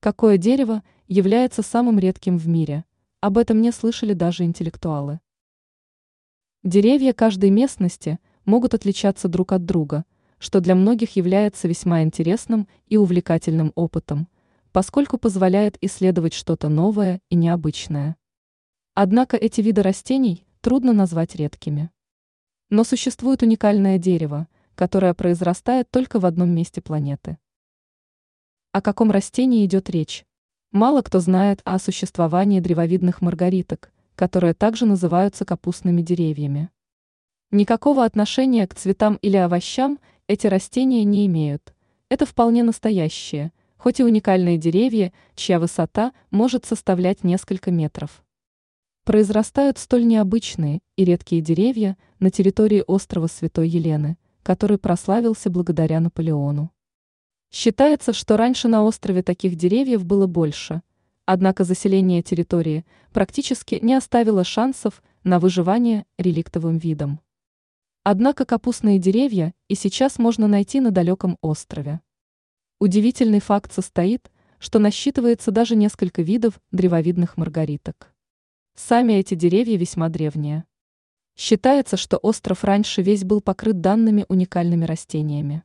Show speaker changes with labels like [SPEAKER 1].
[SPEAKER 1] Какое дерево является самым редким в мире? Об этом не слышали даже интеллектуалы. Деревья каждой местности могут отличаться друг от друга, что для многих является весьма интересным и увлекательным опытом, поскольку позволяет исследовать что-то новое и необычное. Однако эти виды растений трудно назвать редкими. Но существует уникальное дерево, которое произрастает только в одном месте планеты. О каком растении идет речь? Мало кто знает о существовании древовидных маргариток, которые также называются капустными деревьями. Никакого отношения к цветам или овощам эти растения не имеют. Это вполне настоящие, хоть и уникальные деревья, чья высота может составлять несколько метров. Произрастают столь необычные и редкие деревья на территории острова Святой Елены, который прославился благодаря Наполеону. Считается, что раньше на острове таких деревьев было больше, однако заселение территории практически не оставило шансов на выживание реликтовым видом. Однако капустные деревья и сейчас можно найти на далеком острове. Удивительный факт состоит, что насчитывается даже несколько видов древовидных маргариток. Сами эти деревья весьма древние. Считается, что остров раньше весь был покрыт данными уникальными растениями.